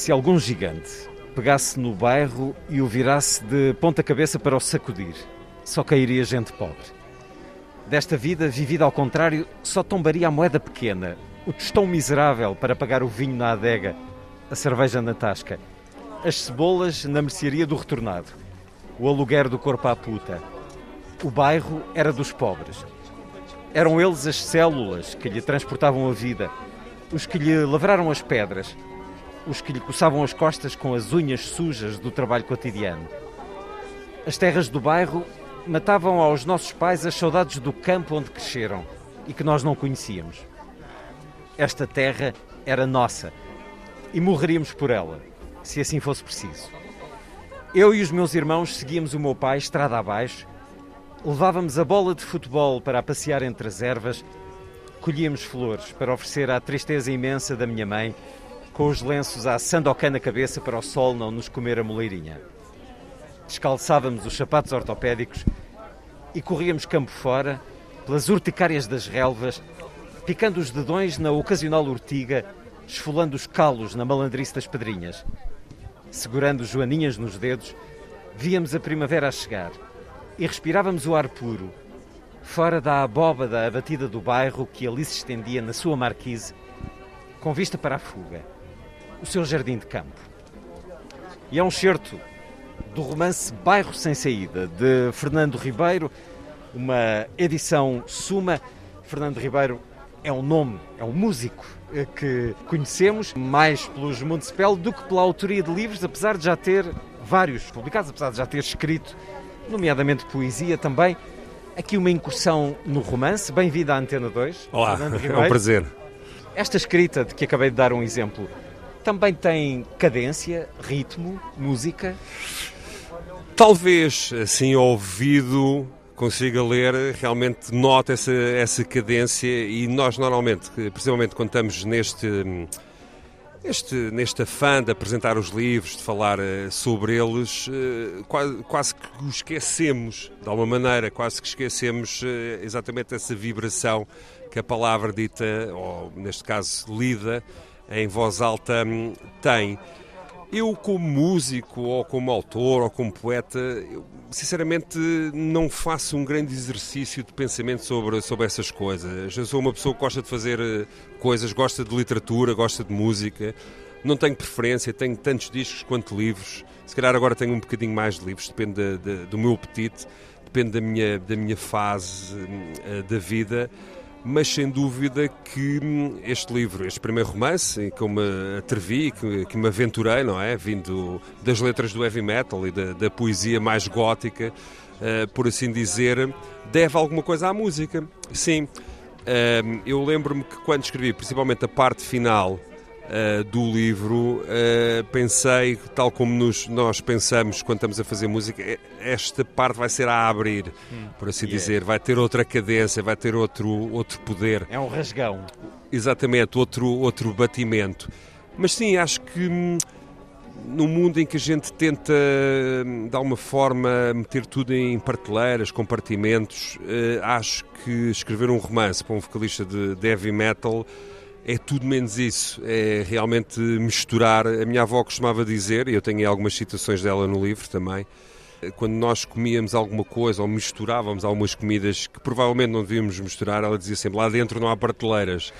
Se algum gigante pegasse no bairro e o virasse de ponta cabeça para o sacudir, só cairia gente pobre. Desta vida, vivida ao contrário, só tombaria a moeda pequena, o tostão miserável para pagar o vinho na adega, a cerveja na tasca, as cebolas na mercearia do retornado, o aluguer do corpo à puta. O bairro era dos pobres. Eram eles as células que lhe transportavam a vida, os que lhe lavraram as pedras, os que lhe coçavam as costas com as unhas sujas do trabalho cotidiano. As terras do bairro matavam aos nossos pais as saudades do campo onde cresceram e que nós não conhecíamos. Esta terra era nossa e morreríamos por ela, se assim fosse preciso. Eu e os meus irmãos seguíamos o meu pai estrada abaixo, levávamos a bola de futebol para passear entre as ervas, colhíamos flores para oferecer à tristeza imensa da minha mãe, com os lenços à sandocan na cabeça para o sol não nos comer a moleirinha descalçávamos os sapatos ortopédicos e corríamos campo fora, pelas urticárias das relvas, picando os dedões na ocasional urtiga, esfolando os calos na malandrice das pedrinhas. Segurando joaninhas nos dedos, víamos a primavera a chegar e respirávamos o ar puro, fora da abóbada abatida do bairro que ali se estendia na sua marquise, com vista para a fuga, o seu jardim de campo. E é um certo do romance Bairro Sem Saída, de Fernando Ribeiro, uma edição suma. Fernando Ribeiro é um nome, é um músico eh, que conhecemos mais pelos Municipal do que pela autoria de livros, apesar de já ter vários publicados, apesar de já ter escrito, nomeadamente poesia também. Aqui uma incursão no romance. Bem-vindo à Antena 2. Olá, é um prazer. Esta escrita de que acabei de dar um exemplo também tem cadência, ritmo, música? Talvez, assim, ao ouvido, consiga ler, realmente nota essa, essa cadência e nós normalmente, principalmente quando estamos neste, este, neste afã de apresentar os livros, de falar eh, sobre eles, eh, quase, quase que os esquecemos, de alguma maneira, quase que esquecemos eh, exatamente essa vibração que a palavra dita, ou neste caso lida, em voz alta hum, tem. Eu, como músico, ou como autor, ou como poeta, eu, sinceramente não faço um grande exercício de pensamento sobre, sobre essas coisas. Eu sou uma pessoa que gosta de fazer eh, coisas, gosta de literatura, gosta de música. Não tenho preferência, tenho tantos discos quanto livros. Se calhar agora tenho um bocadinho mais de livros, depende de, de, do meu apetite, depende da minha, da minha fase uh, da vida mas sem dúvida que hum, este livro, este primeiro romance, que eu me atrevi, que, que me aventurei, não é? Vindo das letras do heavy metal e da, da poesia mais gótica, uh, por assim dizer, deve alguma coisa à música. Sim, uh, eu lembro-me que quando escrevi, principalmente a parte final uh, do livro, uh, pensei, tal como nos, nós pensamos quando estamos a fazer música, esta parte vai ser a abrir, hum. por assim yeah. dizer, vai ter outra cadência, vai ter outro, outro poder. É um rasgão. Exatamente, outro, outro batimento. Mas sim, acho que hum, no mundo em que a gente tenta, hum, de alguma forma, meter tudo em prateleiras, compartimentos, uh, acho que escrever um romance para um vocalista de heavy metal é tudo menos isso. É realmente misturar. A minha avó costumava dizer, e eu tenho algumas citações dela no livro também, quando nós comíamos alguma coisa ou misturávamos algumas comidas que provavelmente não devíamos misturar, ela dizia sempre: lá dentro não há prateleiras.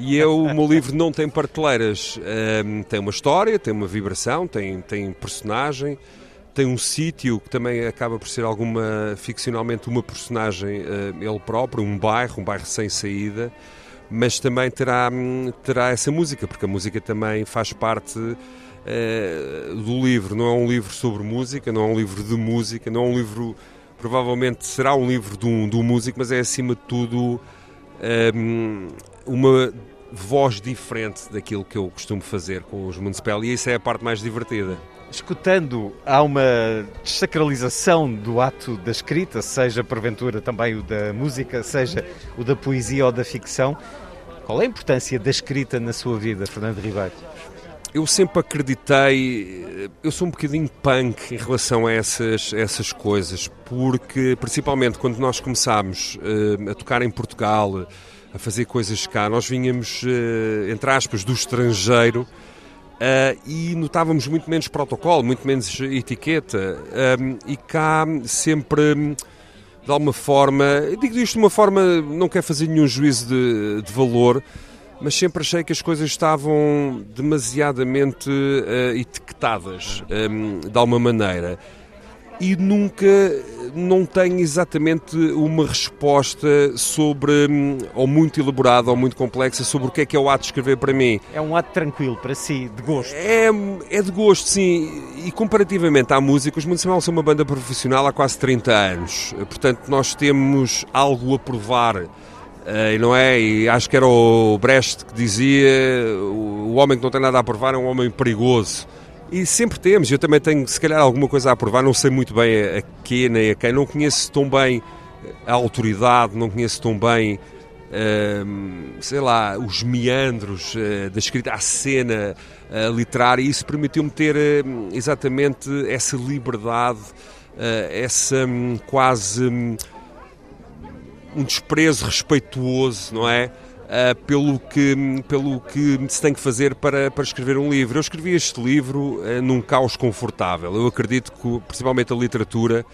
e eu, o meu livro não tem prateleiras. Um, tem uma história, tem uma vibração, tem, tem personagem. Tem um sítio que também acaba por ser alguma, ficcionalmente, uma personagem, uh, ele próprio, um bairro, um bairro sem saída mas também terá, terá essa música, porque a música também faz parte uh, do livro. Não é um livro sobre música, não é um livro de música, não é um livro. Provavelmente será um livro de um, de um músico, mas é acima de tudo um, uma voz diferente daquilo que eu costumo fazer com os Municipal e isso é a parte mais divertida. Escutando, há uma desacralização do ato da escrita, seja porventura também o da música, seja o da poesia ou da ficção. Qual é a importância da escrita na sua vida, Fernando Ribeiro? Eu sempre acreditei, eu sou um bocadinho punk em relação a essas, essas coisas, porque principalmente quando nós começámos uh, a tocar em Portugal, a fazer coisas cá, nós vinhamos, uh, entre aspas, do estrangeiro Uh, e notávamos muito menos protocolo, muito menos etiqueta. Um, e cá sempre, de alguma forma, digo isto de uma forma, não quero fazer nenhum juízo de, de valor, mas sempre achei que as coisas estavam demasiadamente uh, etiquetadas, um, de alguma maneira e nunca não tenho exatamente uma resposta sobre, hum, ou muito elaborada ou muito complexa, sobre o que é que é o ato de escrever para mim. É um ato tranquilo para si, de gosto? É, é de gosto, sim. E comparativamente à música, os Municipal são uma banda profissional há quase 30 anos. Portanto, nós temos algo a provar. Uh, não é? E acho que era o Brecht que dizia: o homem que não tem nada a provar é um homem perigoso. E sempre temos, eu também tenho se calhar alguma coisa a provar, não sei muito bem a, que nem a quem, não conheço tão bem a autoridade, não conheço tão bem, uh, sei lá, os meandros uh, da escrita, a cena uh, literária, e isso permitiu-me ter uh, exatamente essa liberdade, essa um, quase um, um desprezo respeituoso, não é? Uh, pelo, que, pelo que se tem que fazer para, para escrever um livro. Eu escrevi este livro uh, num caos confortável. Eu acredito que, principalmente a literatura,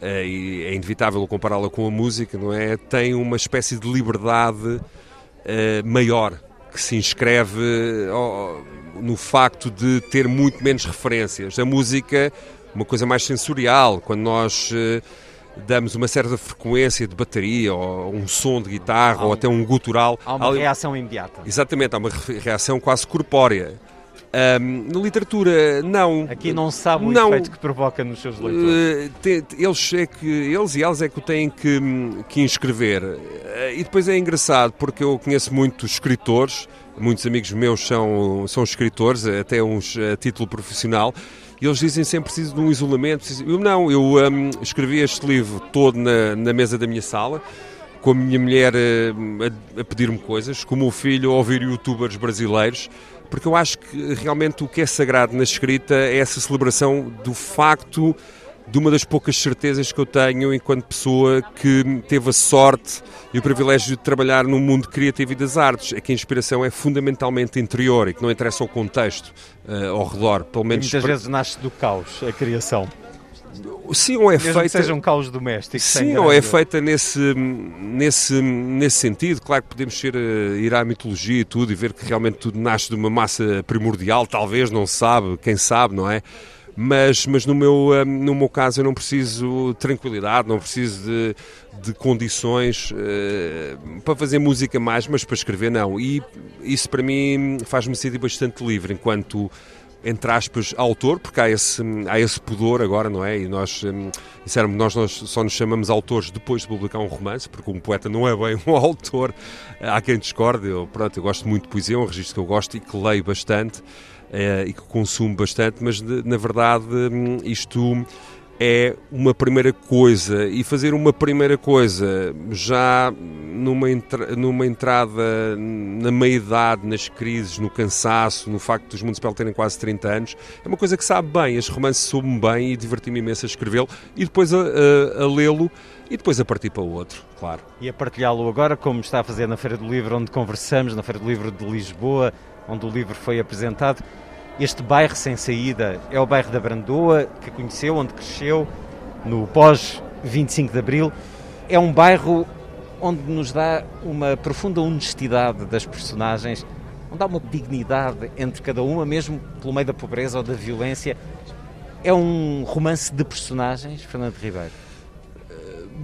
uh, e é inevitável compará-la com a música, não é? Tem uma espécie de liberdade maior que se inscreve no facto de ter muito menos referências. A música, uma coisa mais sensorial, quando nós damos uma certa frequência de bateria ou um som de guitarra um, ou até um gutural. Há uma reação imediata. Exatamente, há uma reação quase corpórea. Um, na literatura, não. Aqui não sabe o não, efeito que provoca nos seus leitores. Te, eles, é que, eles e elas é que o têm que, que inscrever. Uh, e depois é engraçado, porque eu conheço muitos escritores, muitos amigos meus são, são escritores, até uns a título profissional, e eles dizem sempre preciso de um isolamento. Preciso... Eu não, eu um, escrevi este livro todo na, na, mesa da minha sala, com a minha mulher hum, a, a pedir-me coisas, com o meu filho a ouvir youtubers brasileiros, porque eu acho que realmente o que é sagrado na escrita é essa celebração do facto de uma das poucas certezas que eu tenho enquanto pessoa que teve a sorte e o privilégio de trabalhar no mundo criativo e das artes, é que a inspiração é fundamentalmente interior e que não interessa o contexto uh, ao redor, pelo menos... E muitas vezes nasce do caos, a criação. Sim, ou é Mesmo feita. Que seja um caos doméstico. Sim, ou é feita nesse, nesse, nesse sentido. Claro que podemos ser, uh, ir à mitologia e tudo e ver que realmente tudo nasce de uma massa primordial, talvez, não se sabe, quem sabe, não é? Mas, mas no, meu, eh, no meu caso eu não preciso de tranquilidade, não preciso de, de condições uh, para fazer música mais, mas para escrever não. E isso para mim faz-me sentir bastante livre enquanto entre aspas, autor, porque há esse, há esse pudor agora, não é? E nós, disseram nós, nós só nos chamamos autores depois de publicar um romance, porque um poeta não é bem um autor. Há quem discorde, eu, pronto, eu gosto muito de poesia, é um registro que eu gosto e que leio bastante e que consumo bastante, mas na verdade hum, isto é uma primeira coisa e fazer uma primeira coisa já numa, entra, numa entrada na meia-idade, nas crises, no cansaço, no facto dos Municipal terem quase 30 anos, é uma coisa que sabe bem, as romances soube-me bem e diverti-me imenso a escrevê-lo e depois a, a, a lê-lo e depois a partir para o outro, claro. E a partilhá-lo agora, como está a fazer na Feira do Livro, onde conversamos, na Feira do Livro de Lisboa, onde o livro foi apresentado. Este bairro sem saída é o bairro da Brandoa, que conheceu, onde cresceu, no pós-25 de Abril. É um bairro onde nos dá uma profunda honestidade das personagens, onde há uma dignidade entre cada uma, mesmo pelo meio da pobreza ou da violência. É um romance de personagens, Fernando Ribeiro?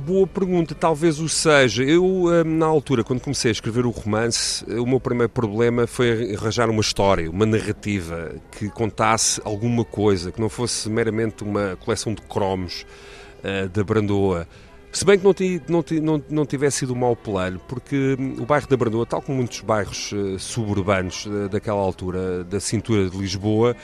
Boa pergunta, talvez o seja. Eu, hum, na altura, quando comecei a escrever o romance, o meu primeiro problema foi arranjar uma história, uma narrativa que contasse alguma coisa, que não fosse meramente uma coleção de cromos uh, da Brandoa. Se bem que não, não, não, não tivesse sido um mau plano, porque hum, o bairro da Brandoa, tal como muitos bairros uh, suburbanos uh, daquela altura, da cintura de Lisboa,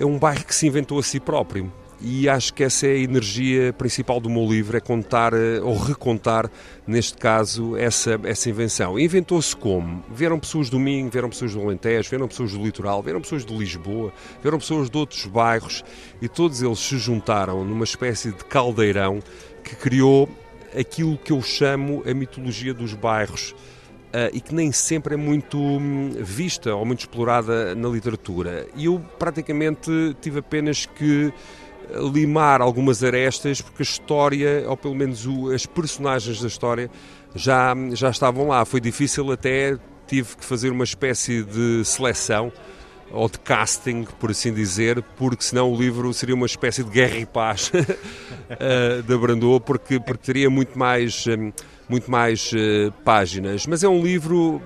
é um bairro que se inventou a si próprio. E acho que essa é a energia principal do meu livro, é contar uh, ou recontar, neste caso, essa, essa invenção. Inventou-se como? Vieram pessoas do Minho, vieram pessoas do Alentejo, vieram pessoas do Litoral, vieram pessoas de Lisboa, vieram pessoas de outros bairros e todos eles se juntaram numa espécie de caldeirão que criou aquilo que eu chamo a mitologia dos bairros. Uh, e que nem sempre é muito hum, vista ou muito explorada na literatura. E eu praticamente tive apenas que limar algumas arestas, porque a história, ou pelo menos o, as personagens da história, já, já estavam lá. Foi difícil até, tive que fazer uma espécie de seleção ou de casting, por assim dizer, porque senão o livro seria uma espécie de guerra e paz uh, da Brandoa, porque, porque teria muito mais, um, muito mais uh, páginas. Mas é um livro.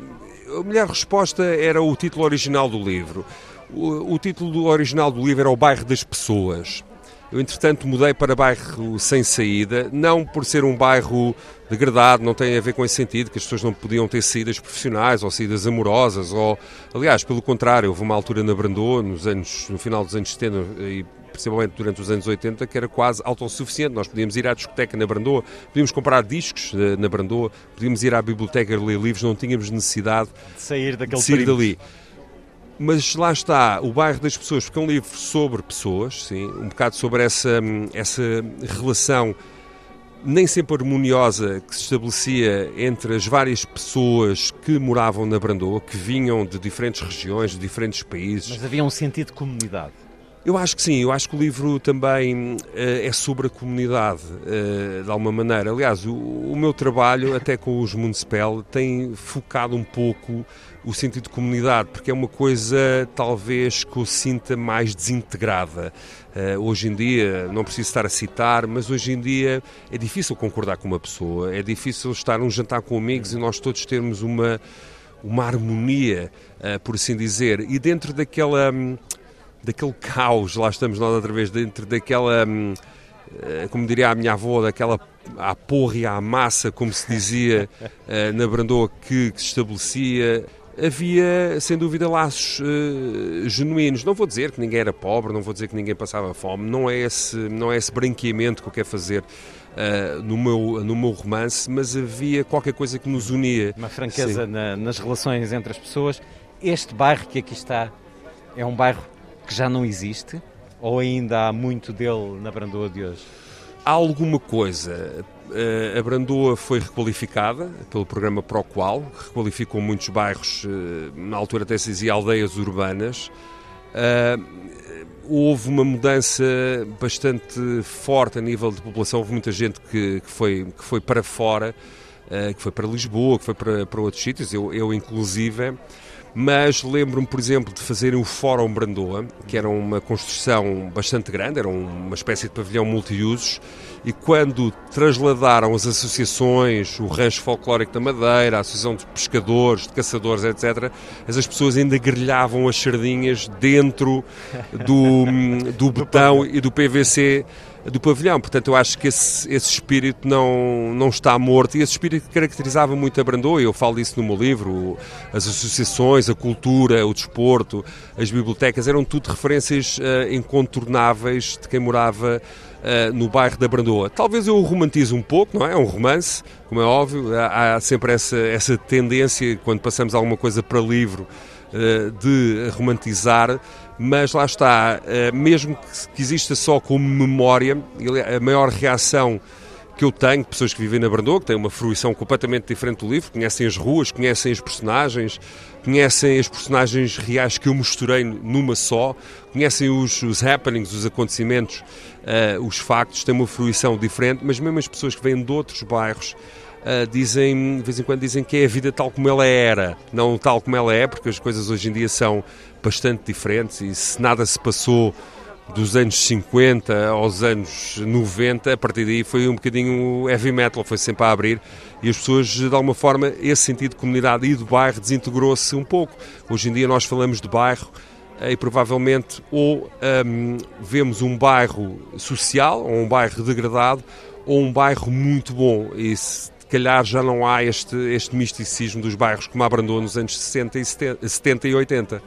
A melhor resposta era o título original do livro. O, o título original do livro era O Bairro das Pessoas. Eu, entretanto, mudei para bairro sem saída, não por ser um bairro degradado, não tem a ver com esse sentido, que as pessoas não podiam ter saídas profissionais ou saídas amorosas, ou, aliás, pelo contrário, houve uma altura na Brandoa, nos anos, no final dos anos 70 e principalmente durante os anos 80, que era quase autossuficiente. Nós podíamos ir à discoteca na Brandoa, podíamos comprar discos eh, na Brandoa, podíamos ir à biblioteca ler livros, não tínhamos necessidade de sair, daquele de sair dali. Mas lá está, o bairro das pessoas, porque é um livro sobre pessoas, sim, um bocado sobre essa, essa relação nem sempre harmoniosa que se estabelecia entre as várias pessoas que moravam na Brandoa, que vinham de diferentes regiões, de diferentes países. Mas havia um sentido de comunidade. Eu acho que sim, eu acho que o livro também uh, é sobre a comunidade, uh, de alguma maneira. Aliás, o, o, meu trabalho, até com os Municipal, tem focado um pouco o sentido de comunidade, porque é uma coisa talvez que eu sinta mais desintegrada. Uh, hoje em dia, não preciso estar a citar, mas hoje em dia é difícil concordar com uma pessoa, é difícil estar num jantar com amigos e nós todos termos uma, uma harmonia, por assim dizer, e dentro daquela. Um, daquele caos, lá estamos nós outra vez, dentro daquela, hum, eh, como diria a minha avó, daquela à porra e à massa, como se dizia eh, na Brandoa, que, que se estabelecia havia, sem dúvida, laços uh, genuínos. Não vou dizer que ninguém era pobre, não vou dizer que ninguém passava fome, não é esse, não é esse branqueamento que eu quero fazer uh, no, meu, no meu romance, mas havia qualquer coisa que nos unia. Uma franqueza na, nas relações entre as pessoas. Este bairro que aqui está é um bairro que já não existe? Ou ainda há muito dele na Brandoa de hoje? Há alguma coisa. Eh, a Brandoa foi requalificada pelo programa Proqual, que requalificou muitos bairros, eh, na altura até se dizia aldeias urbanas. Eh, houve uma mudança bastante forte a nível de população, houve muita gente que, foi, que foi para fora, que foi para Lisboa, que foi para, para outros sítios, eu, eu inclusive mas lembro-me, por exemplo, de fazerem o Fórum Brandoa, que era uma construção bastante grande, era uma espécie de pavilhão multiusos, e quando trasladaram as associações, o Rancho Folclórico da Madeira, a Associação de Pescadores, de Caçadores, etc., essas pessoas ainda grelhavam as sardinhas dentro do, do betão e do PVC do pavilhão. Portanto, eu acho que esse, esse espírito não, não está morto e esse espírito caracterizava muito a Brandoa. Eu falo disso no meu livro. As associações, a cultura, o desporto, as bibliotecas eram tudo referências uh, incontornáveis de quem morava uh, no bairro da Brandoa. Talvez eu o romantize um pouco, não é? É um romance, como é óbvio. Há, há sempre essa, essa tendência, quando passamos alguma coisa para livro, uh, de romantizar mas lá está, eh, mesmo que exista só como memória, a maior reação que eu tenho, pessoas que vivem na Brandoa, que têm uma fruição completamente diferente do livro, conhecem as ruas, conhecem as personagens, conhecem as personagens reais que eu misturei numa só, conhecem os, os happenings, os acontecimentos, uh, os factos, têm uma fruição diferente, mas mesmo as pessoas que vêm de outros bairros uh, dizem, de vez em quando dizem que é a vida tal como ela era, não tal como ela é, porque as coisas hoje em dia são bastante diferentes e se nada se passou dos anos 50 aos anos 90, a partir daí foi um bocadinho heavy metal, foi sempre a abrir e as pessoas, de alguma forma, esse sentido de comunidade e do bairro desintegrou-se um pouco. Hoje em dia nós falamos de bairro e provavelmente ou um, vemos um bairro social, ou um bairro degradado, ou um bairro muito bom. E se calhar já não há este, este misticismo dos bairros como abrandou nos anos 60 e 70, 70 e 80.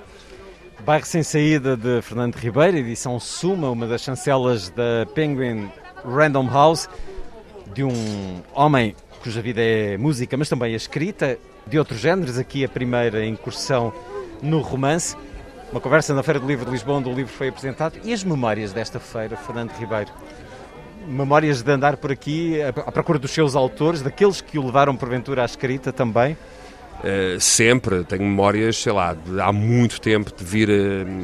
Bairro Sem Saída de Fernando Ribeiro, edição Suma, uma das chancelas da Penguin Random House, de um homem cuja vida é música, mas também a escrita, de outros géneros. Aqui a primeira incursão no romance. Uma conversa na Feira do Livro de Lisboa, onde o livro foi apresentado. E as memórias desta feira, Fernando Ribeiro? Memórias de andar por aqui à procura dos seus autores, daqueles que o levaram porventura à escrita também? Uh, sempre, tenho memórias, sei lá, de, há muito tempo de vir uh,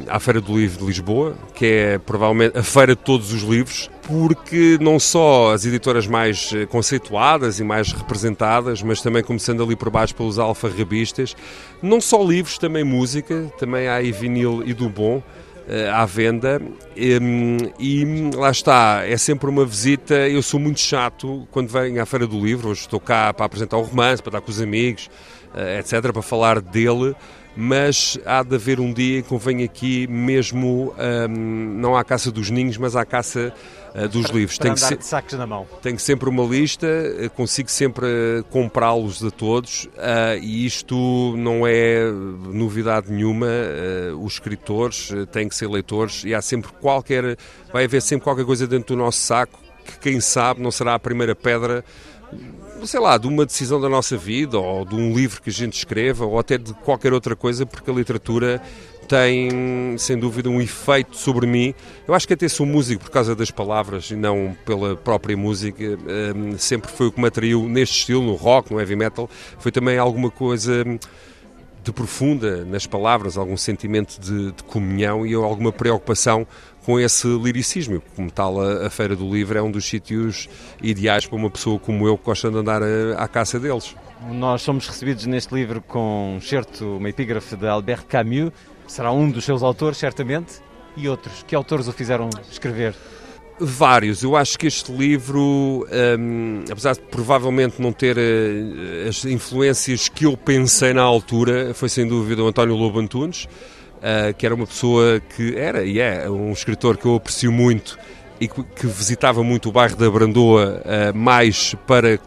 à Feira do Livro de Lisboa, que é provavelmente a feira de todos os livros, porque não só as editoras mais eh, conceituadas e mais representadas, mas também começando ali por baixo pelos alfarrabistas, não só livros, também música, também há aí vinil e do bom à venda e, e, lá está, é sempre uma visita. Eu sou muito chato quando venho à Feira do Livro. Hoje estou cá para apresentar o romance, para estar com os amigos, eh, etc., para falar dele, mas há de haver um dia que convém aqui mesmo, um, não à caça dos ninhos, mas à caça dos para, livros. Para tenho, se... sacos na mão. tenho sempre uma lista, eh, consigo sempre comprá-los a todos e isto não é novidade nenhuma. Os escritores têm que ser leitores e há sempre qualquer, vai haver sempre qualquer coisa dentro do nosso saco que quem sabe não será a primeira pedra sei lá, de uma decisão da nossa vida, ou de um livro que a gente escreva, ou até de qualquer outra coisa, porque a literatura tem, sem dúvida, um efeito sobre mim. Eu acho que até sou músico por causa das palavras e não pela própria música. Um, sempre foi o que me atraiu neste estilo, no rock, no heavy metal. Foi também alguma coisa de profunda nas palavras, algum sentimento de, de comunhão e alguma preocupação com esse liricismo. Como tal, a, Feira do Livro é um dos sítios ideais para uma pessoa como eu que gosta de andar a, à caça deles. Nós somos recebidos neste livro com um certo, uma epígrafe de Albert Camus, será um dos seus autores, certamente, e outros. Que autores o fizeram escrever? Vários. Eu acho que este livro, um, apesar de provavelmente não ter uh, as influências que eu pensei na altura, foi sem dúvida o António Lobo Antunes uh, que era uma pessoa que era e é um escritor que eu aprecio muito e que, que visitava muito o bairro da Brandoa uh, mais para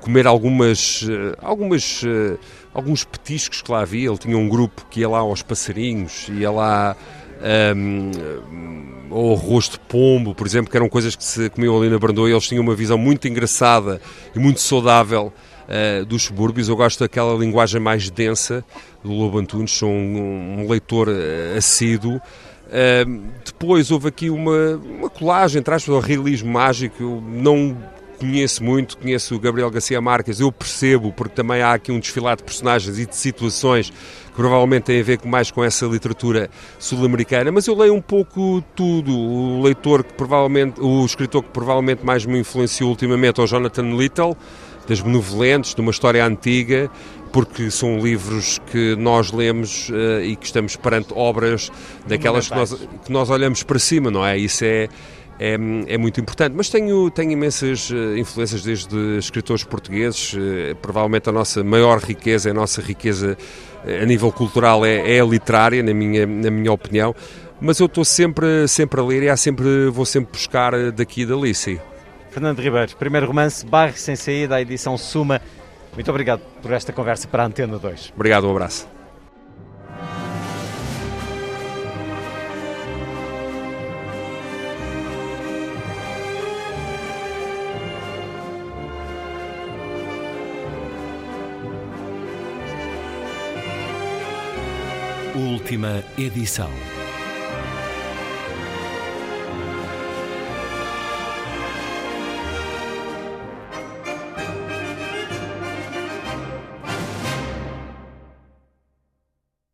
comer algumas, algumas alguns petiscos que lá havia. Ele tinha um grupo que ia lá aos passarinhos, ia lá um, ou arroz de pombo, por exemplo, que eram coisas que se comiam ali na Brandoa eles tinham uma visão muito engraçada e muito saudável uh, dos subúrbios. Eu gosto daquela linguagem mais densa do Lobo Antunes, sou um, um leitor assíduo. Uh, depois houve aqui uma, uma colagem, traz o realismo mágico. Eu não conheço muito, conheço o Gabriel Garcia Marques, eu percebo, porque também há aqui um desfilado de personagens e de situações que provavelmente têm a ver mais com essa literatura sul-americana, mas eu leio um pouco tudo. O leitor que provavelmente, o escritor que provavelmente mais me influenciou ultimamente é o Jonathan Little, das benevolentes, de uma história antiga, porque são livros que nós lemos uh, e que estamos perante obras daquelas que nós, que nós olhamos para cima, não é? Isso é, é, é, muito importante. Mas tenho, tenho imensas uh, influências desde escritores portugueses. Uh, provavelmente a nossa maior riqueza, a nossa riqueza a nível cultural é, é literária, na minha, na minha opinião. Mas eu estou sempre, sempre a ler e há sempre, vou sempre buscar daqui e dali, sim. Fernando Ribeiro, primeiro romance, Barre Sem Saída, a edição Suma. Muito obrigado por esta conversa para a Antena 2. Obrigado, um abraço. Última edição.